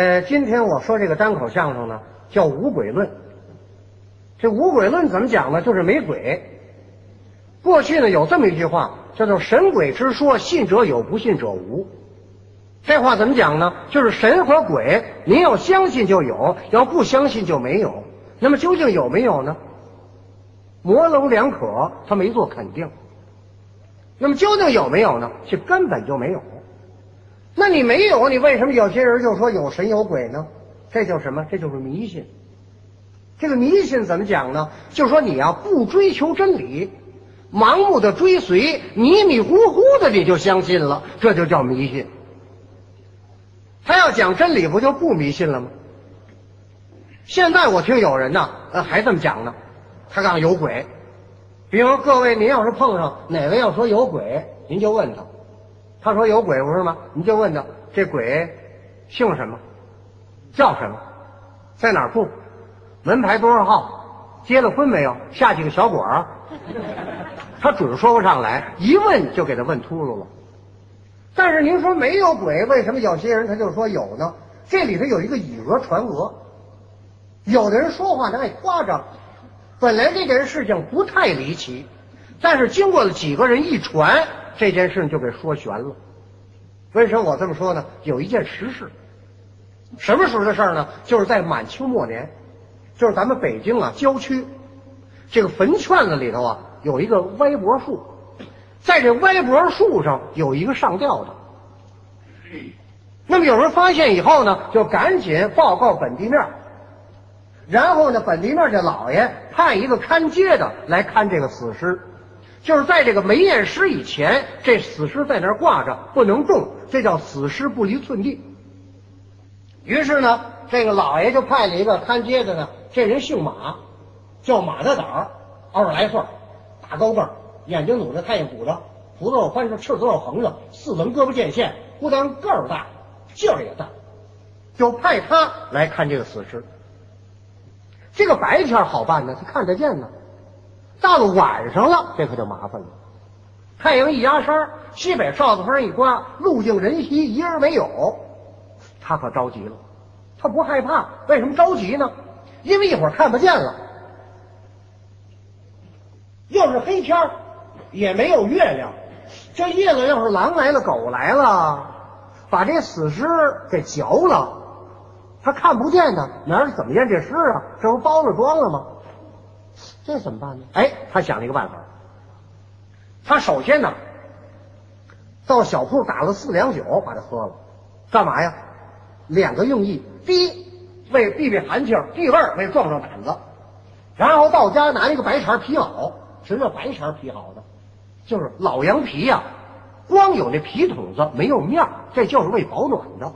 呃，今天我说这个单口相声呢，叫无鬼论。这无鬼论怎么讲呢？就是没鬼。过去呢有这么一句话，叫做“神鬼之说，信者有，不信者无”。这话怎么讲呢？就是神和鬼，您要相信就有，要不相信就没有。那么究竟有没有呢？模棱两可，他没做肯定。那么究竟有没有呢？是根本就没有。那你没有，你为什么有些人就说有神有鬼呢？这叫什么？这就是迷信。这个迷信怎么讲呢？就说你啊不追求真理，盲目的追随，迷迷糊糊的你就相信了，这就叫迷信。他要讲真理，不就不迷信了吗？现在我听有人呢，呃，还这么讲呢。他讲有鬼，比如各位，您要是碰上哪位要说有鬼，您就问他。他说有鬼，不是吗？你就问他这鬼姓什么，叫什么，在哪儿住，门牌多少号，结了婚没有，下几个小果儿，他准说不上来，一问就给他问秃噜了。但是您说没有鬼，为什么有些人他就说有呢？这里头有一个以讹传讹，有的人说话呢爱夸张，本来这件事情不太离奇，但是经过了几个人一传。这件事就给说悬了。为什么我这么说呢？有一件实事，什么时候的事儿呢？就是在满清末年，就是咱们北京啊郊区，这个坟圈子里头啊有一个歪脖树，在这歪脖树上有一个上吊的。那么有人发现以后呢，就赶紧报告本地面，然后呢，本地面这老爷派一个看街的来看这个死尸。就是在这个没验尸以前，这死尸在那儿挂着，不能动，这叫死尸不离寸地。于是呢，这个老爷就派了一个看街的呢，这人姓马，叫马大胆儿，二十来岁，大高个儿，眼睛努着，太阳鼓着，葡萄宽着，翅子横着，四棱胳膊见线，不但个儿大，劲儿也大，就派他来看这个死尸。这个白天好办呢，他看得见呢。到了晚上了，这可就麻烦了。太阳一压山，西北哨子风一刮，路径人稀，一人没有，他可着急了。他不害怕，为什么着急呢？因为一会儿看不见了，又是黑天儿，也没有月亮。这夜了，要是狼来了，狗来了，把这死尸给嚼了，他看不见呢，哪怎么验这尸啊？这不包了装了吗？这怎么办呢？哎，他想了一个办法。他首先呢，到小铺打了四两酒，把它喝了，干嘛呀？两个用意：第一，为避避寒气；第二，为壮壮胆子。然后到家拿一个白茬皮袄，什么叫白茬皮袄呢？就是老羊皮呀，光有那皮筒子，没有面儿这就是为保暖的。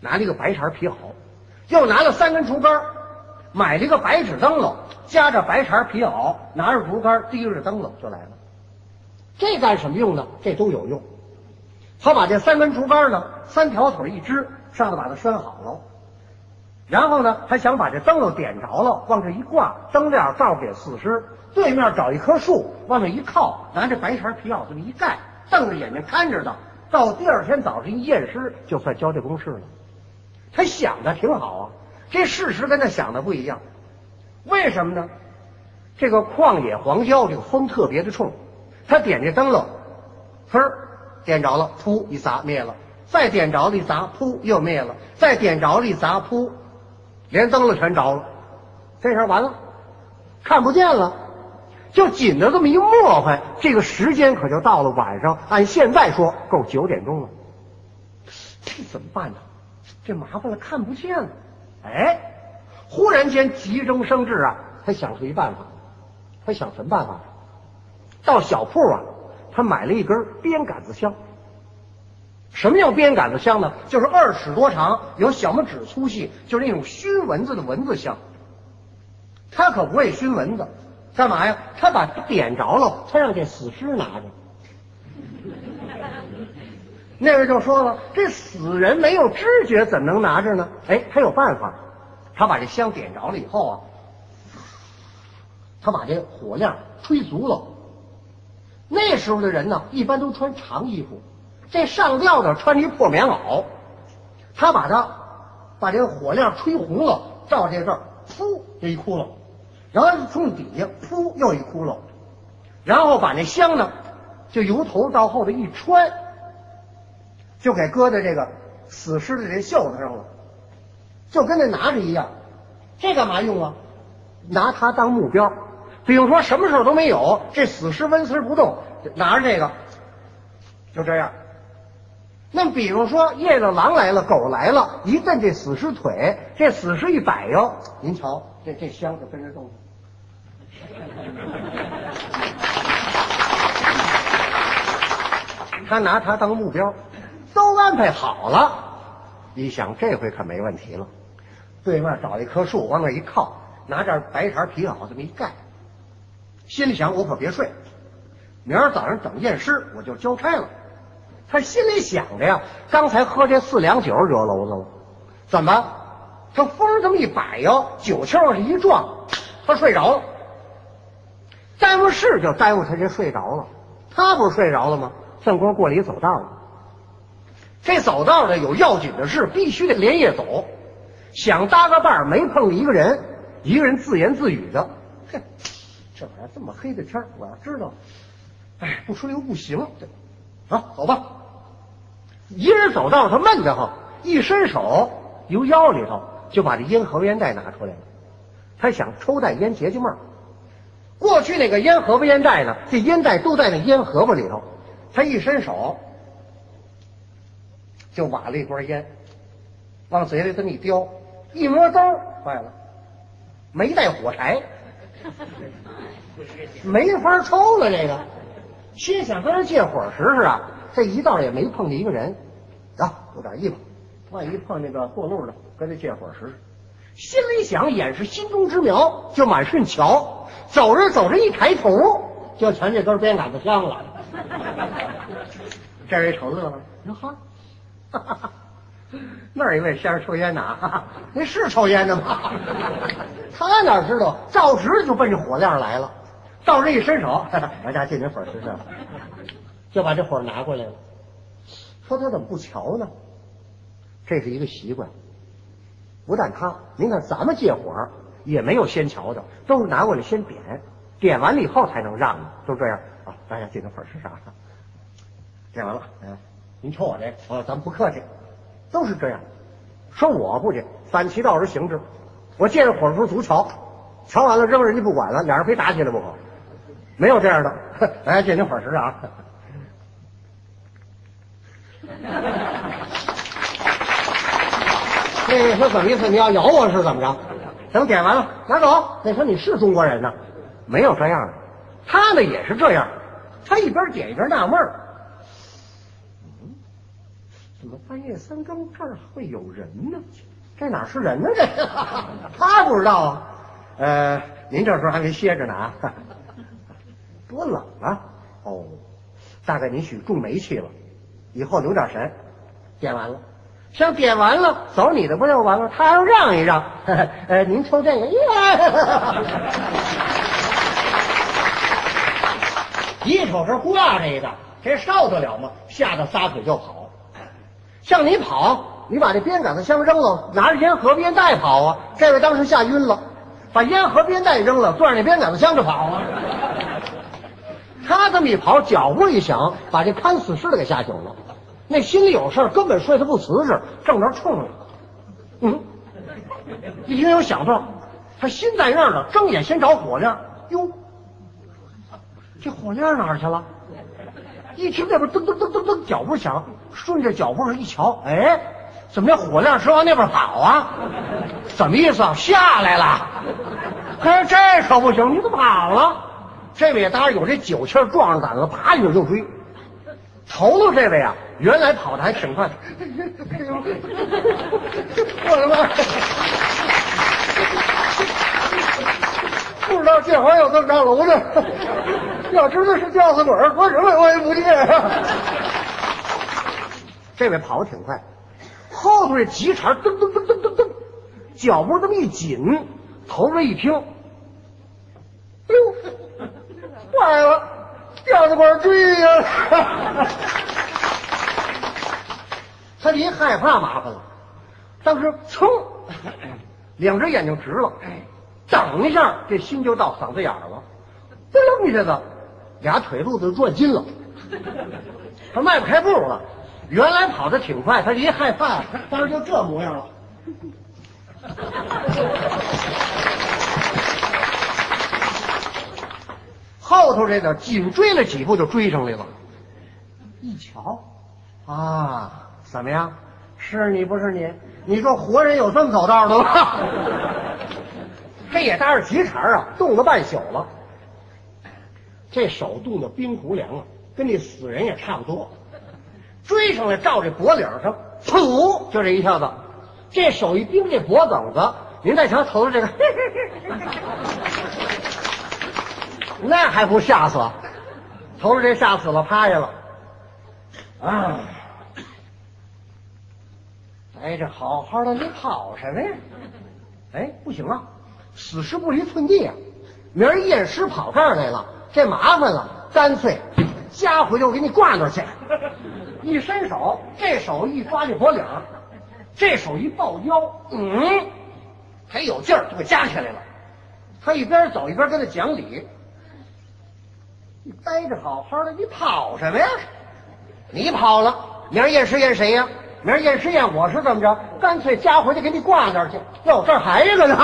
拿了一个白茬皮袄，又拿了三根竹竿，买了一个白纸灯笼。夹着白茬皮袄，拿着竹竿，提着灯笼就来了。这干什么用呢？这都有用。他把这三根竹竿呢，三条腿一支，上头把它拴好了。然后呢，他想把这灯笼点着了，往这一挂，灯亮照给死尸。对面找一棵树，往那一靠，拿这白茬皮袄这么一盖，瞪着眼睛看着的。到第二天早晨一验尸，就算交代公事了。他想的挺好啊，这事实跟他想的不一样。为什么呢？这个旷野黄郊，这个风特别的冲，他点这灯笼，呲点着了，噗一砸灭了；再点着了，一砸噗又灭了；再点着了，一砸噗，连灯笼全着了。这事完了，看不见了，就紧着这么一磨合，这个时间可就到了晚上。按现在说，够九点钟了。这怎么办呢？这麻烦了，看不见了。哎。忽然间急中生智啊，他想出一办法。他想什么办法？到小铺啊，他买了一根鞭杆子香。什么叫鞭杆子香呢？就是二尺多长，有小拇指粗细，就是那种熏蚊子的蚊子香。他可不会熏蚊子，干嘛呀？他把点着了，他让这死尸拿着。那人就说了：“这死人没有知觉，怎能拿着呢？”哎，他有办法。他把这香点着了以后啊，他把这火量吹足了。那时候的人呢，一般都穿长衣服，这上吊的穿一破棉袄。他把它把这个火亮吹红了，照这这儿，噗，这一窟窿，然后从底下噗又一窟窿，然后把那香呢，就由头到后的一穿，就给搁在这个死尸的这袖子上了，就跟那拿着一样。这干嘛用啊？拿它当目标。比如说什么事儿都没有，这死尸纹丝不动，拿着这个，就这样。那比如说夜了狼来了，狗来了，一蹬这死尸腿，这死尸一摆哟，您瞧，这这香就跟着动。他拿它当目标，都安排好了。一想这回可没问题了，对面找一棵树往那一靠，拿点白茬皮袄这么一盖。心里想：我可别睡，明儿早上等验尸，我就交差了。他心里想着呀，刚才喝这四两酒惹娄子了，怎么？他风这么一摆哟，酒气往上一撞，他睡着了。耽误事就耽误他这睡着了，他不是睡着了吗？正光过里走道了。这走道的有要紧的事，必须得连夜走。想搭个伴儿，没碰一个人，一个人自言自语的：“哼。”这玩意儿这么黑的天，我要知道，哎，不出溜不行。这，啊，走吧。一人走道，他闷得慌，一伸手由腰里头就把这烟盒烟袋拿出来了。他想抽袋烟解解闷。过去那个烟盒烟袋呢，这烟袋都在那烟盒子里头。他一伸手就挖了一根烟，往嘴里这么一叼，一摸兜，坏了，没带火柴。没法抽了，这个心想跟人借火试试啊，这一道也没碰见一个人，啊，有点意思，万一碰那个过路的，跟他借火试试。心里想，掩饰心中之苗，就满顺桥，走着走着一抬头，就瞧这根鞭杆子香了。这人一瞅乐了，哟哈，哈哈哈。那儿一位先生抽烟呢，那是抽烟的吗？他哪知道，照直就奔这火亮来了。照这一伸手，大家借点火试试，就把这火拿过来了。说他怎么不瞧呢？这是一个习惯。不但他，您看咱们借火也没有先瞧的，都是拿过来先点，点完了以后才能让的，都这样啊。大家借点火试试，点完了，嗯，您瞅我这，哦，咱们不客气。都是这样，说我不去，反其道而行之。我见着火的时候足瞧，瞧完了扔人家不管了，俩人非打起来不可。没有这样的，来 借您火石啊！那你说怎么意思？你要咬我是怎么着？等点完了拿走。那说你是中国人呢？没有这样的，他呢也是这样，他一边点一边纳闷儿。半夜三更这儿会有人呢？这哪是人呢？这他不知道啊。呃，您这时候还没歇着呢啊，多冷啊！哦，大概您许中煤气了，以后留点神。点完了，像点完了，走你的不就完了？他要让一让。呃，您抽这个，一瞅是挂着一个，这受得了吗？吓得撒腿就跑。向你跑，你把这鞭杆子枪扔了，拿着烟盒鞭袋跑啊！这位当时吓晕了，把烟盒鞭袋扔了，攥着那鞭杆子枪就跑啊！他这么一跑，脚步一响，把这看死尸的给吓醒了。那心里有事儿根本睡得不瓷实，正着冲着。嗯，一听有响动，他心在那儿呢，睁眼先找火亮。哟，这火亮哪儿去了？一听这边噔噔噔噔噔脚步响，顺着脚步上一瞧，哎，怎么这火亮是往那边跑啊？什么意思啊？下来了？哎这可不行，你怎么跑了？这位当然有这酒气壮上胆子，啪一下就追。头头这位啊，原来跑的还挺快。我的妈！不知道这还有这么大楼呢。要知道是吊死鬼，说什么我也不信。这位跑的挺快，后头这急茬噔噔噔噔噔噔，脚步这么一紧，头子一听，哟，坏了，吊死鬼追呀！他一害怕麻烦了，当时噌，两只眼睛直了，等一下，这心就到嗓子眼儿了，噔楞一下子，俩腿肚子转筋了，他迈不开步了。原来跑的挺快，他一害怕，当时就这模样了。后头这个紧追了几步就追上来了，一瞧，啊，怎么样？是你不是你？你说活人有这么走道的吗？这也搭着急茬啊，冻了半宿了，这手冻得冰壶凉啊，跟那死人也差不多。追上来，照这脖领上，噗，就这一下子，这手一冰，这脖梗子，您再瞧头上这个，那还不吓死？头上这吓死了，趴下了，啊！哎，这好好的，你跑什么呀？哎，不行啊，死尸不离寸地啊！明儿验尸跑这儿来了，这麻烦了，干脆夹回去，我给你挂那儿去。一伸手，这手一抓这脖领，这手一抱腰，嗯，还有劲儿，就给夹起来了。他一边走一边跟他讲理：“你待着好好的，你跑什么呀？你跑了，明儿验尸验谁呀？明儿验尸验我是怎么着？干脆夹回去给你挂那儿去。哟，这儿还一个呢。”